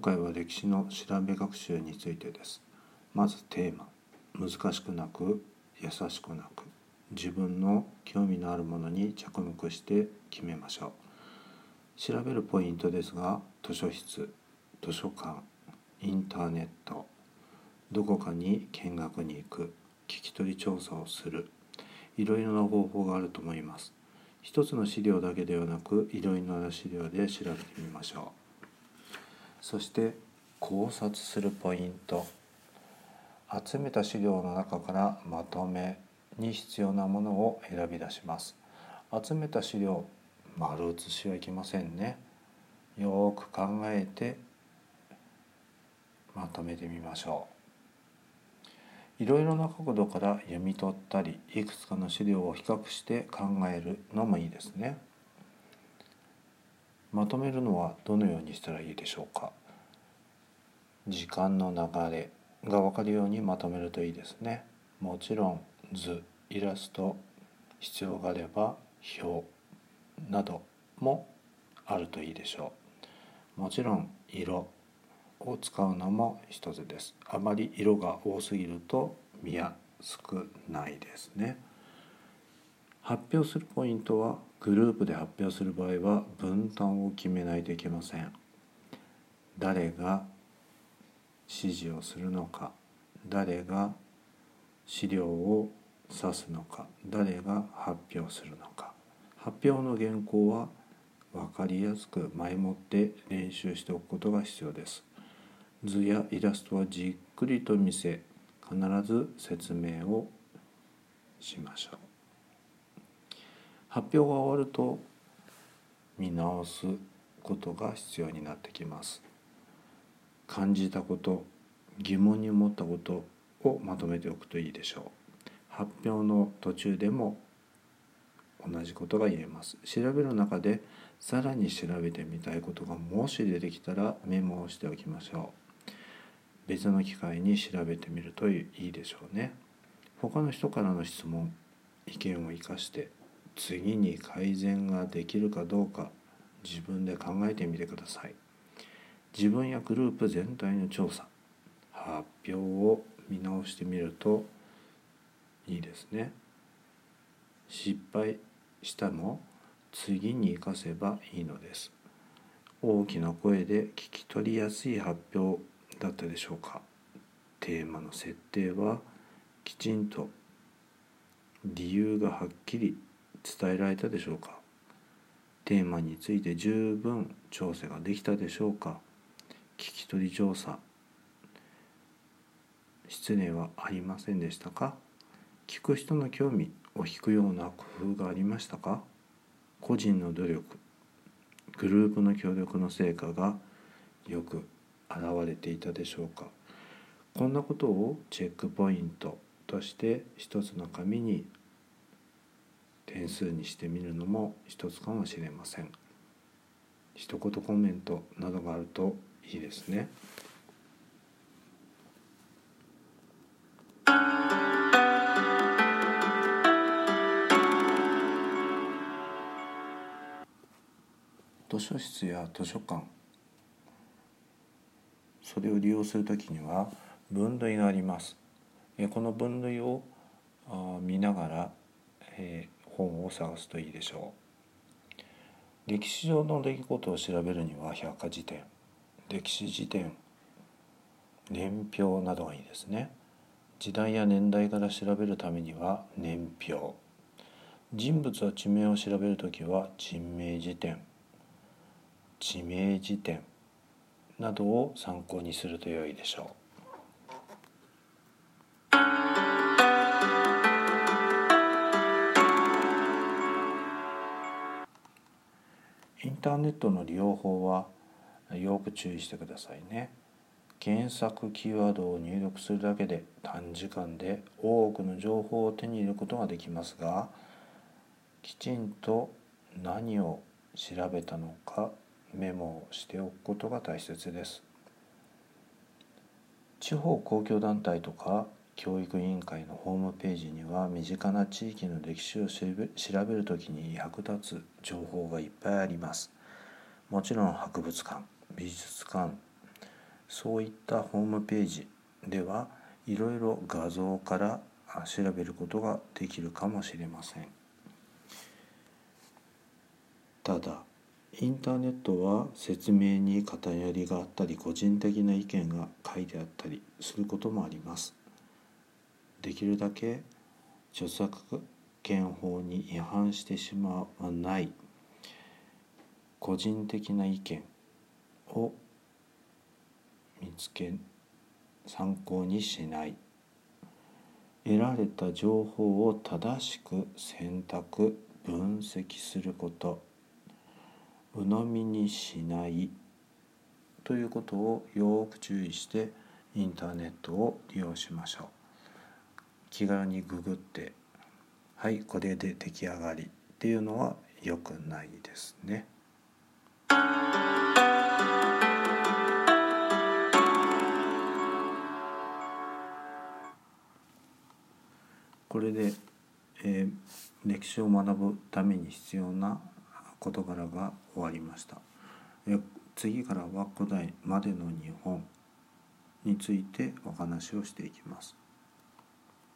回は歴史の調べ学習についてです。まずテーマ。難しくなく優しくなく。自分の興味のあるものに着目して決めましょう。調べるポイントですが図書室。図書館。インターネット。どこかに見学に行く。聞き取り調査をする。いろいろな方法があると思います。一つの資料だけではなくいろいろな資料で調べてみましょう。そして考察するポイント。集めた資料の中からまとめに必要なものを選び出します。集めた資料丸写しはいけませんね。よく考えてまとめてみましょう。いろいろな角度から読み取ったりいくつかの資料を比較して考えるのもいいですね。まとめるのはどのようにしたらいいでしょうか？時間の流れが分かるようにまとめるといいですね。もちろん図イラスト必要があれば表などもあるといいでしょう。もちろん色を使うのも一つです。あまり色が多すぎると見やすくないですね。発表するポイントはグループで発表する場合は分担を決めないといけません。誰が指示をするのか。誰が資料を指すのか。誰が発表するのか。発表の原稿は分かりやすく前もって練習しておくことが必要です。図やイラストはじっくりと見せ必ず説明をしましょう。発表が終わると見直すことが必要になってきます。感じたこと疑問に思ったことをまとめておくといいでしょう。発表の途中でも同じことが言えます。調べる中でさらに調べてみたいことがもし出てきたらメモをしておきましょう。別の機会に調べてみるといいでしょうね。他の人からの質問意見を生かして次に改善ができるかどうか自分で考えてみてください。自分やグループ全体の調査発表を見直してみるといいですね。失敗したも次に生かせばいいのです。大きな声で聞き取りやすい発表だったでしょうか。テーマの設定はきちんと理由がはっきり伝えられたでしょうか？テーマについて十分調整ができたでしょうか？聞き取り調査。失礼はありませんでしたか？聞く人の興味を引くような工夫がありましたか？個人の努力グループの協力の成果がよく現れていたでしょうか？こんなことをチェックポイントとして一つの紙に点数にしてみるのも一つかもしれません一言コメントなどがあるといいですね。図書室や図書館それを利用するときには分類がありますこの分類を見ながら本を探すといいでしょう。歴史上の出来事を調べるには百科事典歴史辞典年表などがいいですね。時代や年代から調べるためには年表。人物は地名を調べるときは人名辞典地名辞典などを参考にすると良いでしょう。インターネットの利用法はよく注意してくださいね。検索キーワードを入力するだけで短時間で多くの情報を手に入れることができますがきちんと何を調べたのかメモをしておくことが大切です地方公共団体とか教育委員会のホームページには身近な地域の歴史を調べる時に役立つ情報がいっぱいあります。もちろん博物館美術館そういったホームページではいろいろ画像から調べることができるかもしれません。ただインターネットは説明に偏りがあったり個人的な意見が書いてあったりすることもあります。できるだけ著作権法に違反してしまわない。個人的な意見を見つけ参考にしない。得られた情報を正しく選択分析すること。鵜呑みにしないということをよく注意してインターネットを利用しましょう。気軽にググってはいこれで出来上がりっていうのは良くないですね。これで、えー、歴史を学ぶために必要な事柄が終わりました。え次からは古代までの日本についてお話をしていきます。